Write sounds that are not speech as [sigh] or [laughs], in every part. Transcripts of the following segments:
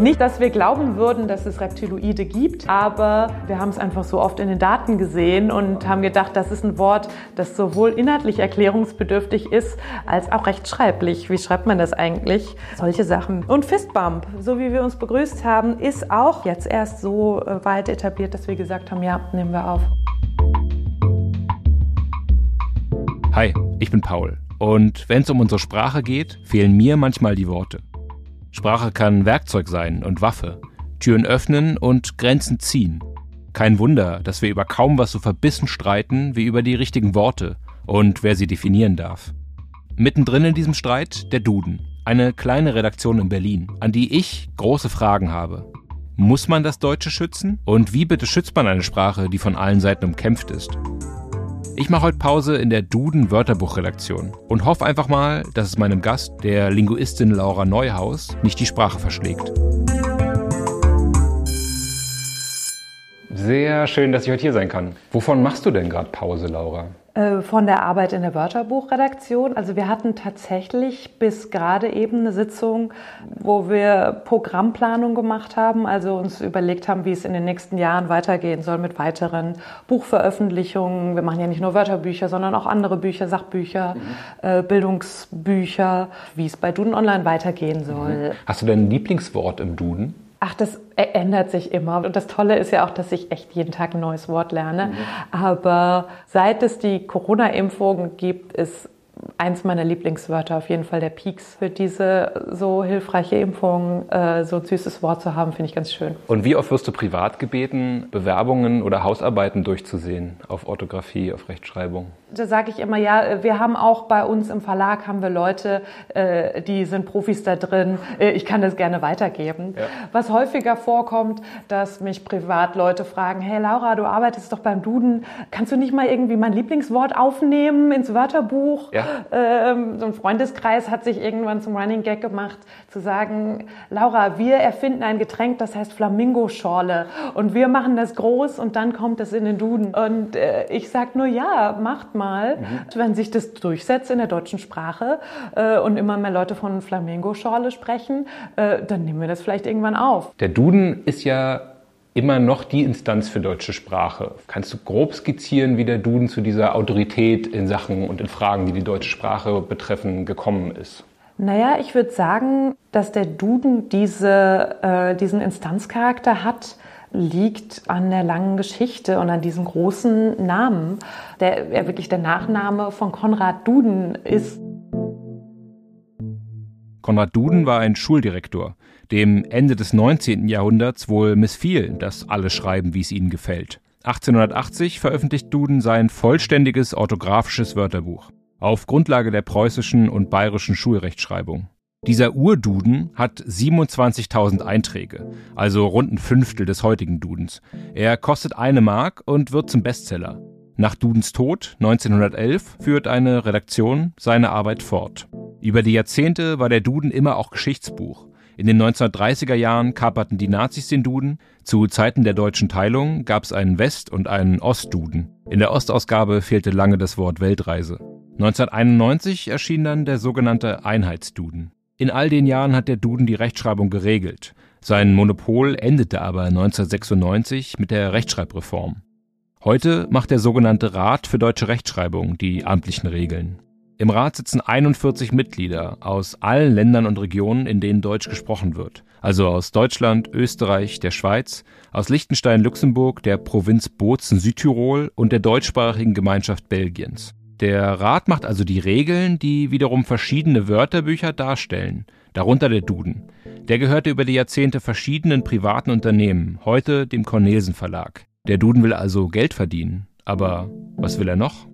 Nicht, dass wir glauben würden, dass es Reptiloide gibt, aber wir haben es einfach so oft in den Daten gesehen und haben gedacht, das ist ein Wort, das sowohl inhaltlich erklärungsbedürftig ist, als auch rechtschreiblich. Wie schreibt man das eigentlich? Solche Sachen. Und Fistbump, so wie wir uns begrüßt haben, ist auch jetzt erst so äh, weit etabliert, dass wir gesagt haben, ja, nehmen wir auf. Hi, ich bin Paul. Und wenn es um unsere Sprache geht, fehlen mir manchmal die Worte. Sprache kann Werkzeug sein und Waffe, Türen öffnen und Grenzen ziehen. Kein Wunder, dass wir über kaum was so verbissen streiten wie über die richtigen Worte und wer sie definieren darf. Mittendrin in diesem Streit der Duden, eine kleine Redaktion in Berlin, an die ich große Fragen habe. Muss man das Deutsche schützen? Und wie bitte schützt man eine Sprache, die von allen Seiten umkämpft ist? Ich mache heute Pause in der Duden Wörterbuchredaktion und hoffe einfach mal, dass es meinem Gast, der Linguistin Laura Neuhaus, nicht die Sprache verschlägt. Sehr schön, dass ich heute hier sein kann. Wovon machst du denn gerade Pause, Laura? Äh, von der Arbeit in der Wörterbuchredaktion. Also wir hatten tatsächlich bis gerade eben eine Sitzung, wo wir Programmplanung gemacht haben, also uns überlegt haben, wie es in den nächsten Jahren weitergehen soll mit weiteren Buchveröffentlichungen. Wir machen ja nicht nur Wörterbücher, sondern auch andere Bücher, Sachbücher, mhm. äh, Bildungsbücher, wie es bei Duden Online weitergehen soll. Hast du denn ein Lieblingswort im Duden? Ach, das ändert sich immer. Und das Tolle ist ja auch, dass ich echt jeden Tag ein neues Wort lerne. Mhm. Aber seit es die Corona-Impfung gibt, ist eins meiner Lieblingswörter auf jeden Fall der Peaks. Für diese so hilfreiche Impfung äh, so ein süßes Wort zu haben, finde ich ganz schön. Und wie oft wirst du privat gebeten, Bewerbungen oder Hausarbeiten durchzusehen auf Orthographie, auf Rechtschreibung? Da sage ich immer, ja, wir haben auch bei uns im Verlag haben wir Leute, äh, die sind Profis da drin. Äh, ich kann das gerne weitergeben. Ja. Was häufiger vorkommt, dass mich privat Leute fragen, hey Laura, du arbeitest doch beim Duden, kannst du nicht mal irgendwie mein Lieblingswort aufnehmen ins Wörterbuch? Ja. Ähm, so ein Freundeskreis hat sich irgendwann zum Running Gag gemacht, zu sagen, Laura, wir erfinden ein Getränk, das heißt Flamingo-Schorle und wir machen das groß und dann kommt es in den Duden. Und äh, ich sage nur, ja, macht mal, mhm. wenn sich das durchsetzt in der deutschen Sprache äh, und immer mehr Leute von Flamingo-Schorle sprechen, äh, dann nehmen wir das vielleicht irgendwann auf. Der Duden ist ja immer noch die Instanz für deutsche Sprache. Kannst du grob skizzieren, wie der Duden zu dieser Autorität in Sachen und in Fragen, die die deutsche Sprache betreffen, gekommen ist? Naja, ich würde sagen, dass der Duden diese, äh, diesen Instanzcharakter hat, liegt an der langen Geschichte und an diesem großen Namen, der ja wirklich der Nachname von Konrad Duden ist. Konrad Duden war ein Schuldirektor, dem Ende des 19. Jahrhunderts wohl missfiel, dass alle schreiben, wie es ihnen gefällt. 1880 veröffentlicht Duden sein vollständiges orthografisches Wörterbuch auf Grundlage der preußischen und bayerischen Schulrechtschreibung. Dieser Urduden hat 27.000 Einträge, also rund ein Fünftel des heutigen Dudens. Er kostet eine Mark und wird zum Bestseller. Nach Dudens Tod 1911 führt eine Redaktion seine Arbeit fort. Über die Jahrzehnte war der Duden immer auch Geschichtsbuch. In den 1930er Jahren kaperten die Nazis den Duden. Zu Zeiten der deutschen Teilung gab es einen West- und einen Ostduden. In der Ostausgabe fehlte lange das Wort Weltreise. 1991 erschien dann der sogenannte Einheitsduden. In all den Jahren hat der Duden die Rechtschreibung geregelt. Sein Monopol endete aber 1996 mit der Rechtschreibreform. Heute macht der sogenannte Rat für deutsche Rechtschreibung die amtlichen Regeln. Im Rat sitzen 41 Mitglieder aus allen Ländern und Regionen, in denen Deutsch gesprochen wird. Also aus Deutschland, Österreich, der Schweiz, aus Liechtenstein, Luxemburg, der Provinz Bozen, Südtirol und der deutschsprachigen Gemeinschaft Belgiens. Der Rat macht also die Regeln, die wiederum verschiedene Wörterbücher darstellen, darunter der Duden. Der gehörte über die Jahrzehnte verschiedenen privaten Unternehmen, heute dem Cornelsen Verlag. Der Duden will also Geld verdienen. Aber was will er noch?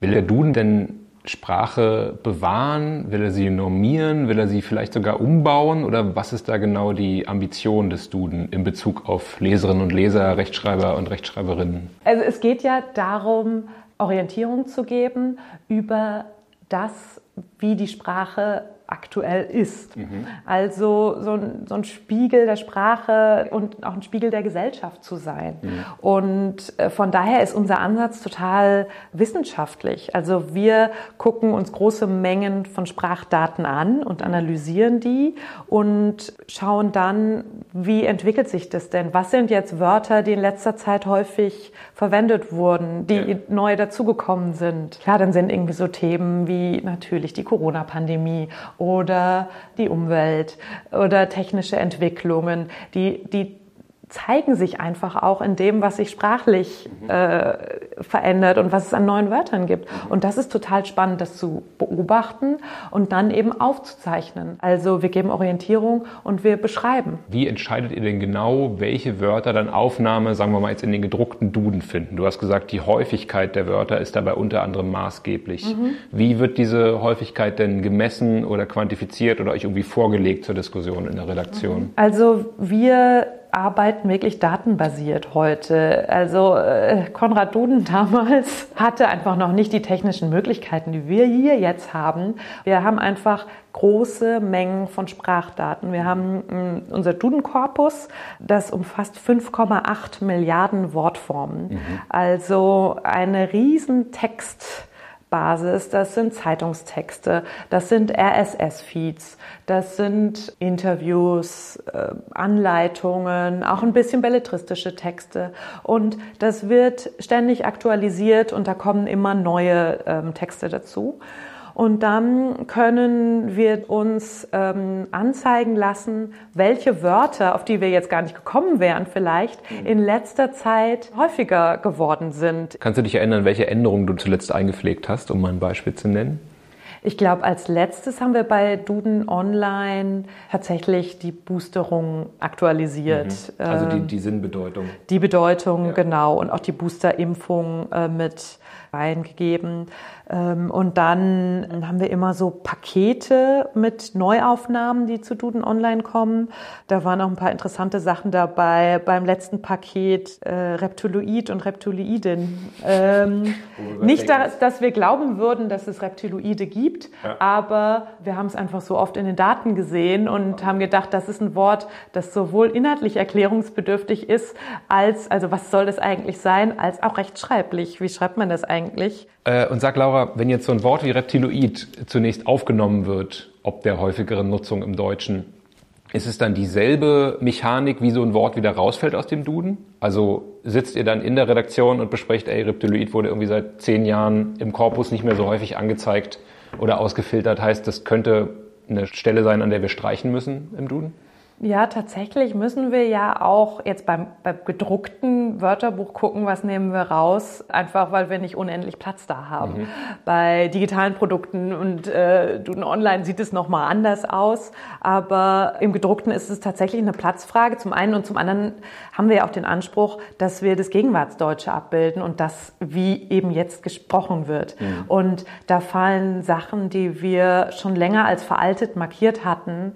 Will der Duden denn Sprache bewahren? Will er sie normieren? Will er sie vielleicht sogar umbauen? Oder was ist da genau die Ambition des Duden in Bezug auf Leserinnen und Leser, Rechtschreiber und Rechtschreiberinnen? Also es geht ja darum, Orientierung zu geben über das, wie die Sprache aktuell ist. Mhm. Also so ein, so ein, Spiegel der Sprache und auch ein Spiegel der Gesellschaft zu sein. Mhm. Und äh, von daher ist unser Ansatz total wissenschaftlich. Also wir gucken uns große Mengen von Sprachdaten an und analysieren die und schauen dann, wie entwickelt sich das denn? Was sind jetzt Wörter, die in letzter Zeit häufig verwendet wurden, die ja. neu dazugekommen sind? Klar, dann sind irgendwie so Themen wie natürlich die Corona-Pandemie oder die Umwelt oder technische Entwicklungen, die, die zeigen sich einfach auch in dem, was sich sprachlich äh, verändert und was es an neuen Wörtern gibt. Und das ist total spannend, das zu beobachten und dann eben aufzuzeichnen. Also wir geben Orientierung und wir beschreiben. Wie entscheidet ihr denn genau, welche Wörter dann Aufnahme, sagen wir mal jetzt in den gedruckten Duden finden? Du hast gesagt, die Häufigkeit der Wörter ist dabei unter anderem maßgeblich. Mhm. Wie wird diese Häufigkeit denn gemessen oder quantifiziert oder euch irgendwie vorgelegt zur Diskussion in der Redaktion? Also wir arbeiten wirklich datenbasiert heute. Also äh, Konrad Duden damals hatte einfach noch nicht die technischen Möglichkeiten, die wir hier jetzt haben. Wir haben einfach große Mengen von Sprachdaten. Wir haben äh, unser Duden-Korpus, das umfasst 5,8 Milliarden Wortformen. Mhm. Also eine riesen Text Basis, das sind Zeitungstexte, das sind RSS-Feeds, das sind Interviews, äh, Anleitungen, auch ein bisschen belletristische Texte. Und das wird ständig aktualisiert und da kommen immer neue ähm, Texte dazu. Und dann können wir uns ähm, anzeigen lassen, welche Wörter, auf die wir jetzt gar nicht gekommen wären vielleicht, mhm. in letzter Zeit häufiger geworden sind. Kannst du dich erinnern, welche Änderungen du zuletzt eingepflegt hast, um mal ein Beispiel zu nennen? Ich glaube, als letztes haben wir bei Duden Online tatsächlich die Boosterung aktualisiert. Mhm. Also die, ähm, die Sinnbedeutung. Die Bedeutung, ja. genau. Und auch die Boosterimpfung äh, mit reingegeben. Ähm, und dann haben wir immer so Pakete mit Neuaufnahmen, die zu Duden Online kommen. Da waren auch ein paar interessante Sachen dabei. Beim letzten Paket äh, Reptiloid und Reptiloidin. Ähm, nicht, dass, dass, wir glauben würden, dass es Reptiloide gibt, ja. aber wir haben es einfach so oft in den Daten gesehen und haben gedacht, das ist ein Wort, das sowohl inhaltlich erklärungsbedürftig ist, als, also was soll das eigentlich sein, als auch rechtschreiblich. Wie schreibt man das eigentlich? Äh, und sag Laura, wenn jetzt so ein Wort wie Reptiloid zunächst aufgenommen wird, ob der häufigeren Nutzung im Deutschen, ist es dann dieselbe Mechanik, wie so ein Wort wieder rausfällt aus dem Duden? Also sitzt ihr dann in der Redaktion und besprecht, ey, Reptiloid wurde irgendwie seit zehn Jahren im Korpus nicht mehr so häufig angezeigt oder ausgefiltert, heißt, das könnte eine Stelle sein, an der wir streichen müssen im Duden? Ja, tatsächlich müssen wir ja auch jetzt beim, beim gedruckten Wörterbuch gucken, was nehmen wir raus, einfach weil wir nicht unendlich Platz da haben. Mhm. Bei digitalen Produkten und äh, online sieht es nochmal anders aus, aber im gedruckten ist es tatsächlich eine Platzfrage zum einen und zum anderen haben wir ja auch den Anspruch, dass wir das Gegenwartsdeutsche abbilden und das, wie eben jetzt gesprochen wird. Mhm. Und da fallen Sachen, die wir schon länger als veraltet markiert hatten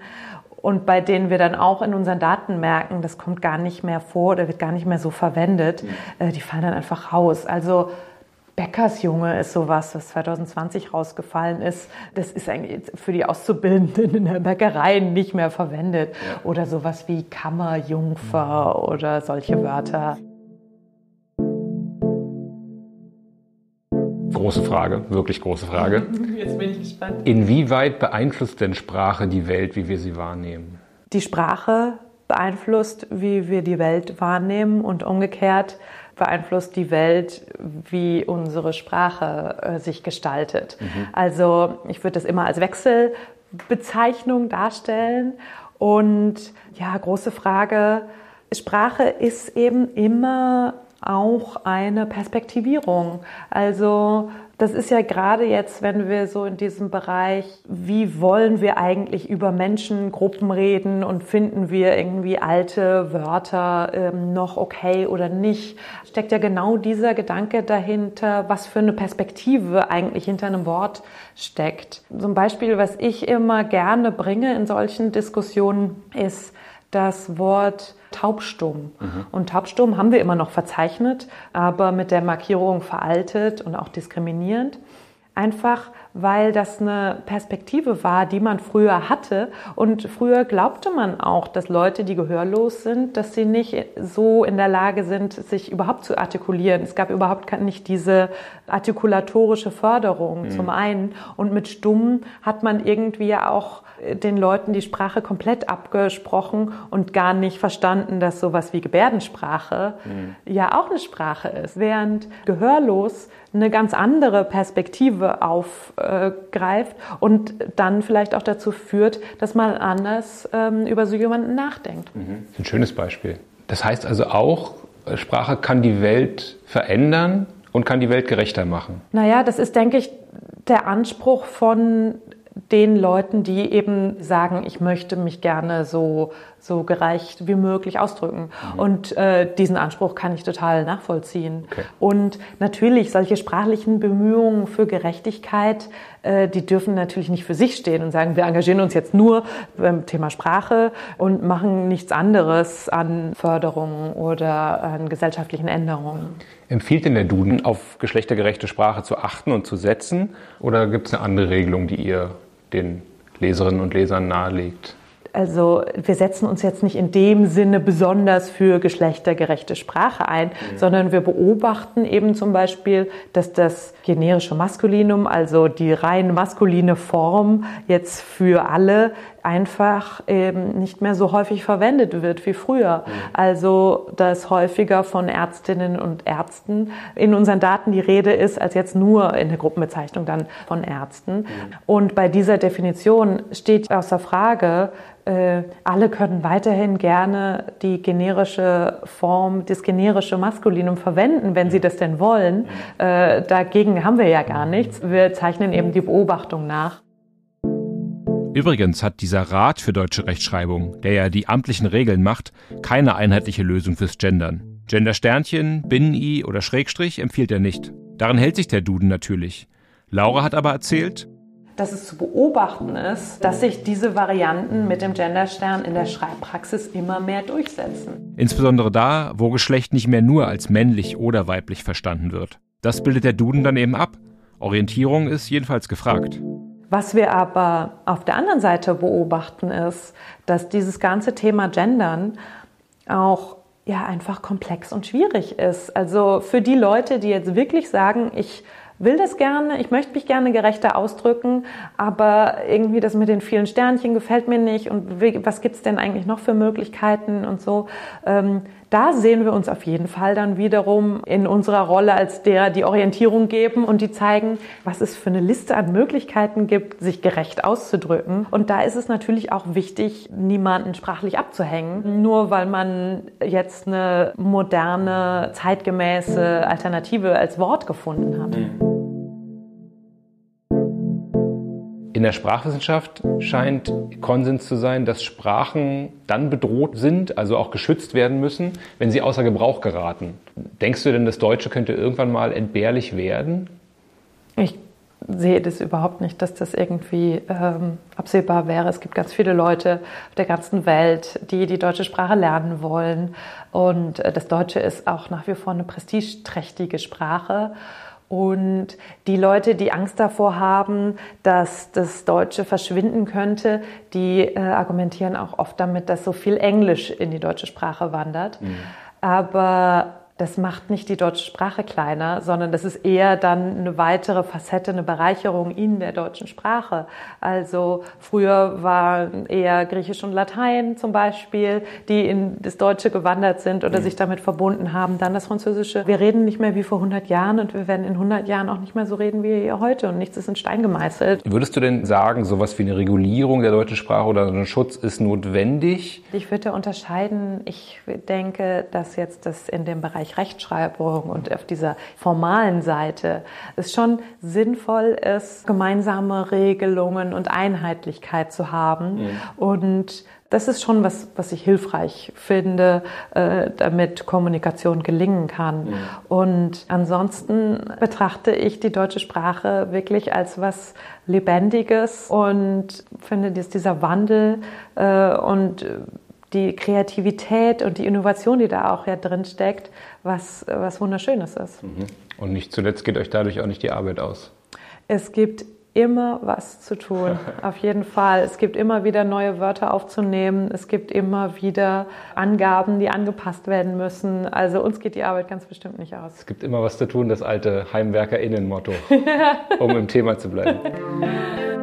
und bei denen wir dann auch in unseren Daten merken, das kommt gar nicht mehr vor oder wird gar nicht mehr so verwendet, mhm. die fallen dann einfach raus. Also Bäckersjunge ist sowas, was 2020 rausgefallen ist. Das ist eigentlich für die Auszubildenden in der Bäckerei nicht mehr verwendet. Ja. Oder sowas wie Kammerjungfer mhm. oder solche Wörter. Große Frage, wirklich große Frage. [laughs] Jetzt bin ich gespannt. Inwieweit beeinflusst denn Sprache die Welt, wie wir sie wahrnehmen? Die Sprache beeinflusst, wie wir die Welt wahrnehmen und umgekehrt beeinflusst die Welt, wie unsere Sprache äh, sich gestaltet. Mhm. Also ich würde das immer als Wechselbezeichnung darstellen. Und ja, große Frage, Sprache ist eben immer auch eine Perspektivierung. Also das ist ja gerade jetzt, wenn wir so in diesem Bereich, wie wollen wir eigentlich über Menschengruppen reden und finden wir irgendwie alte Wörter ähm, noch okay oder nicht, steckt ja genau dieser Gedanke dahinter, was für eine Perspektive eigentlich hinter einem Wort steckt. So ein Beispiel, was ich immer gerne bringe in solchen Diskussionen, ist das Wort taubstumm. Mhm. Und taubstumm haben wir immer noch verzeichnet, aber mit der Markierung veraltet und auch diskriminierend. einfach weil das eine Perspektive war, die man früher hatte. Und früher glaubte man auch, dass Leute, die gehörlos sind, dass sie nicht so in der Lage sind, sich überhaupt zu artikulieren. Es gab überhaupt nicht diese artikulatorische Förderung mhm. zum einen. Und mit Stumm hat man irgendwie auch den Leuten die Sprache komplett abgesprochen und gar nicht verstanden, dass sowas wie Gebärdensprache mhm. ja auch eine Sprache ist. Während gehörlos eine ganz andere Perspektive aufgreift und dann vielleicht auch dazu führt, dass man anders ähm, über so jemanden nachdenkt. Mhm. Ein schönes Beispiel. Das heißt also auch, Sprache kann die Welt verändern und kann die Welt gerechter machen. Naja, das ist, denke ich, der Anspruch von den Leuten, die eben sagen, ich möchte mich gerne so, so gerecht wie möglich ausdrücken. Mhm. Und äh, diesen Anspruch kann ich total nachvollziehen. Okay. Und natürlich, solche sprachlichen Bemühungen für Gerechtigkeit, äh, die dürfen natürlich nicht für sich stehen und sagen, wir engagieren uns jetzt nur beim Thema Sprache und machen nichts anderes an Förderungen oder an gesellschaftlichen Änderungen. Empfiehlt denn der Duden, auf geschlechtergerechte Sprache zu achten und zu setzen? Oder gibt es eine andere Regelung, die ihr den Leserinnen und Lesern nahelegt? Also wir setzen uns jetzt nicht in dem Sinne besonders für geschlechtergerechte Sprache ein, mhm. sondern wir beobachten eben zum Beispiel, dass das generische Maskulinum, also die rein maskuline Form jetzt für alle einfach eben nicht mehr so häufig verwendet wird wie früher. Mhm. Also, dass häufiger von Ärztinnen und Ärzten in unseren Daten die Rede ist, als jetzt nur in der Gruppenbezeichnung dann von Ärzten. Mhm. Und bei dieser Definition steht außer Frage, äh, alle können weiterhin gerne die generische Form, das generische Maskulinum verwenden, wenn sie das denn wollen. Äh, dagegen haben wir ja gar nichts. Wir zeichnen eben die Beobachtung nach. Übrigens hat dieser Rat für deutsche Rechtschreibung, der ja die amtlichen Regeln macht, keine einheitliche Lösung fürs Gendern. Gender-Sternchen, Binnen-I oder Schrägstrich empfiehlt er nicht. Daran hält sich der Duden natürlich. Laura hat aber erzählt, dass es zu beobachten ist, dass sich diese Varianten mit dem Genderstern in der Schreibpraxis immer mehr durchsetzen. Insbesondere da, wo Geschlecht nicht mehr nur als männlich oder weiblich verstanden wird. Das bildet der Duden dann eben ab. Orientierung ist jedenfalls gefragt. Was wir aber auf der anderen Seite beobachten, ist, dass dieses ganze Thema Gendern auch ja einfach komplex und schwierig ist. Also für die Leute, die jetzt wirklich sagen, ich will das gerne, ich möchte mich gerne gerechter ausdrücken, aber irgendwie das mit den vielen Sternchen gefällt mir nicht und was gibt's denn eigentlich noch für Möglichkeiten und so. Ähm, da sehen wir uns auf jeden Fall dann wiederum in unserer Rolle als der, die Orientierung geben und die zeigen, was es für eine Liste an Möglichkeiten gibt, sich gerecht auszudrücken. Und da ist es natürlich auch wichtig, niemanden sprachlich abzuhängen, nur weil man jetzt eine moderne, zeitgemäße Alternative als Wort gefunden hat. In der Sprachwissenschaft scheint Konsens zu sein, dass Sprachen dann bedroht sind, also auch geschützt werden müssen, wenn sie außer Gebrauch geraten. Denkst du denn, das Deutsche könnte irgendwann mal entbehrlich werden? Ich sehe das überhaupt nicht, dass das irgendwie ähm, absehbar wäre. Es gibt ganz viele Leute auf der ganzen Welt, die die deutsche Sprache lernen wollen. Und äh, das Deutsche ist auch nach wie vor eine prestigeträchtige Sprache. Und die Leute, die Angst davor haben, dass das Deutsche verschwinden könnte, die äh, argumentieren auch oft damit, dass so viel Englisch in die deutsche Sprache wandert. Mhm. Aber das macht nicht die deutsche Sprache kleiner, sondern das ist eher dann eine weitere Facette, eine Bereicherung in der deutschen Sprache. Also früher waren eher Griechisch und Latein zum Beispiel, die in das Deutsche gewandert sind oder mhm. sich damit verbunden haben. Dann das Französische. Wir reden nicht mehr wie vor 100 Jahren und wir werden in 100 Jahren auch nicht mehr so reden wie heute und nichts ist in Stein gemeißelt. Würdest du denn sagen, sowas wie eine Regulierung der deutschen Sprache oder ein Schutz ist notwendig? Ich würde unterscheiden. Ich denke, dass jetzt das in dem Bereich Bereich Rechtschreibung und auf dieser formalen Seite es schon sinnvoll ist, gemeinsame Regelungen und Einheitlichkeit zu haben. Mhm. Und das ist schon was, was ich hilfreich finde, äh, damit Kommunikation gelingen kann. Mhm. Und ansonsten betrachte ich die deutsche Sprache wirklich als was Lebendiges und finde, dass dieser Wandel äh, und die Kreativität und die Innovation, die da auch ja drin steckt, was, was Wunderschönes ist. Mhm. Und nicht zuletzt geht euch dadurch auch nicht die Arbeit aus. Es gibt immer was zu tun, [laughs] auf jeden Fall. Es gibt immer wieder neue Wörter aufzunehmen. Es gibt immer wieder Angaben, die angepasst werden müssen. Also uns geht die Arbeit ganz bestimmt nicht aus. Es gibt immer was zu tun, das alte HeimwerkerInnen-Motto, [laughs] um im Thema zu bleiben. [laughs]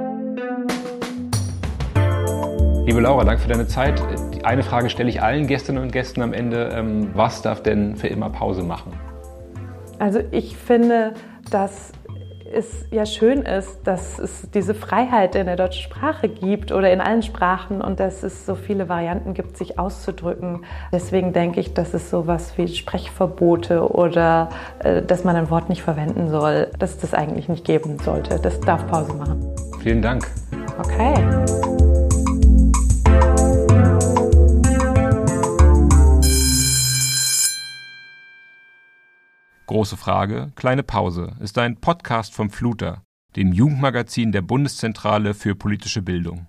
Liebe Laura, danke für deine Zeit. Eine Frage stelle ich allen Gästinnen und Gästen am Ende. Ähm, was darf denn für immer Pause machen? Also ich finde, dass es ja schön ist, dass es diese Freiheit in der deutschen Sprache gibt oder in allen Sprachen und dass es so viele Varianten gibt, sich auszudrücken. Deswegen denke ich, dass es sowas wie Sprechverbote oder äh, dass man ein Wort nicht verwenden soll, dass es das eigentlich nicht geben sollte. Das darf Pause machen. Vielen Dank. Okay. Große Frage, kleine Pause ist ein Podcast vom Fluter, dem Jugendmagazin der Bundeszentrale für politische Bildung.